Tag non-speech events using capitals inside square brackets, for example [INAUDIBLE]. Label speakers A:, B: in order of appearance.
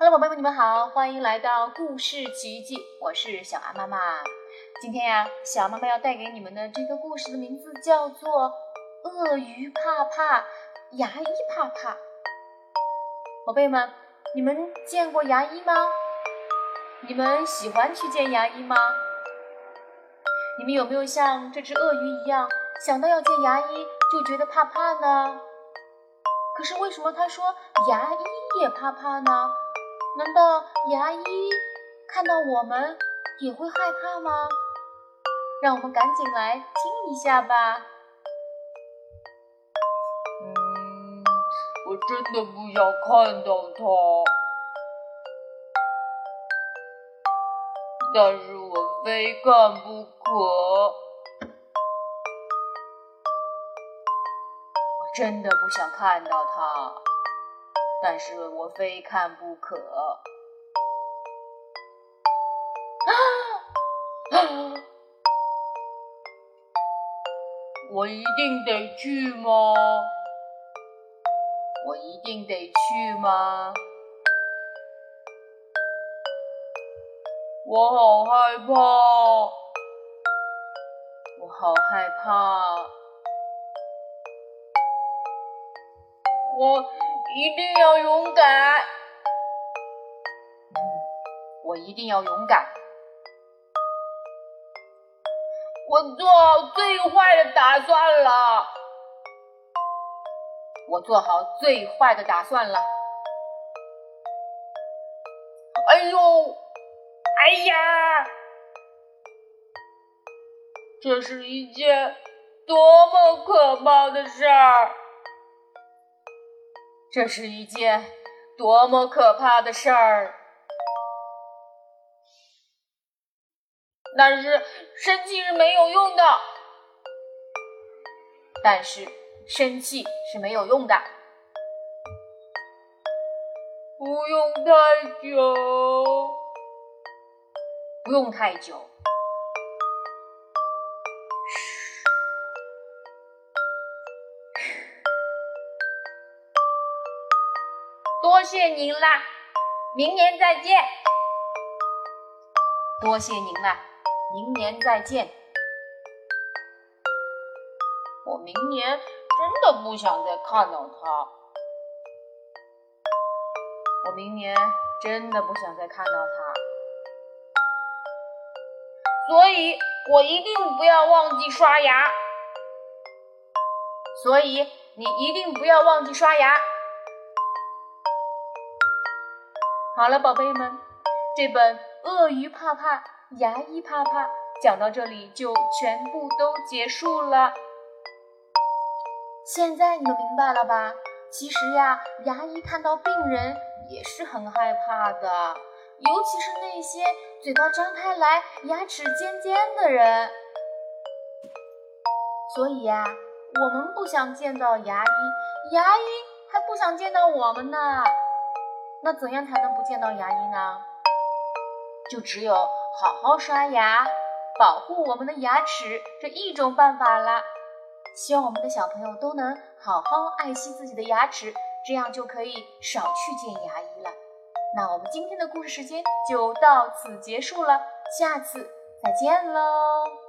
A: Hello，宝贝们，你们好，欢迎来到故事奇遇记，我是小安妈妈。今天呀，小安妈妈要带给你们的这个故事的名字叫做《鳄鱼怕怕，牙医怕怕》。宝贝们，你们见过牙医吗？你们喜欢去见牙医吗？你们有没有像这只鳄鱼一样，想到要见牙医就觉得怕怕呢？可是为什么他说牙医也怕怕呢？难道牙医看到我们也会害怕吗？让我们赶紧来听一下吧。
B: 嗯，我真的不想看到他，但是我非看不可。
A: 我真的不想看到他。但是我非看不可。
B: 啊 [GASPS] 我一定得去吗？
A: 我一定得去吗？
B: 我好害怕，
A: 我好害怕，
B: 我。一定要勇敢！
A: 我一定要勇敢。
B: 我做好最坏的打算了。
A: 我做好最坏的打算了。
B: 哎呦，哎呀，这是一件多么可怕的事儿！
A: 这是一件多么可怕的事儿！
B: 但是生气是没有用的。
A: 但是生气是没有用的。
B: 不用太久，
A: 不用太久。
B: 多谢您啦，明年再见。
A: 多谢您啦，明年再见。
B: 我明年真的不想再看到他。
A: 我明年真的不想再看到他。
B: 所以我一定不要忘记刷牙。
A: 所以你一定不要忘记刷牙。好了，宝贝们，这本《鳄鱼怕怕，牙医怕怕》讲到这里就全部都结束了。现在你们明白了吧？其实呀，牙医看到病人也是很害怕的，尤其是那些嘴巴张开来、牙齿尖尖的人。所以呀，我们不想见到牙医，牙医还不想见到我们呢。那怎样才能不见到牙医呢？就只有好好刷牙，保护我们的牙齿这一种办法啦。希望我们的小朋友都能好好爱惜自己的牙齿，这样就可以少去见牙医了。那我们今天的故事时间就到此结束了，下次再见喽。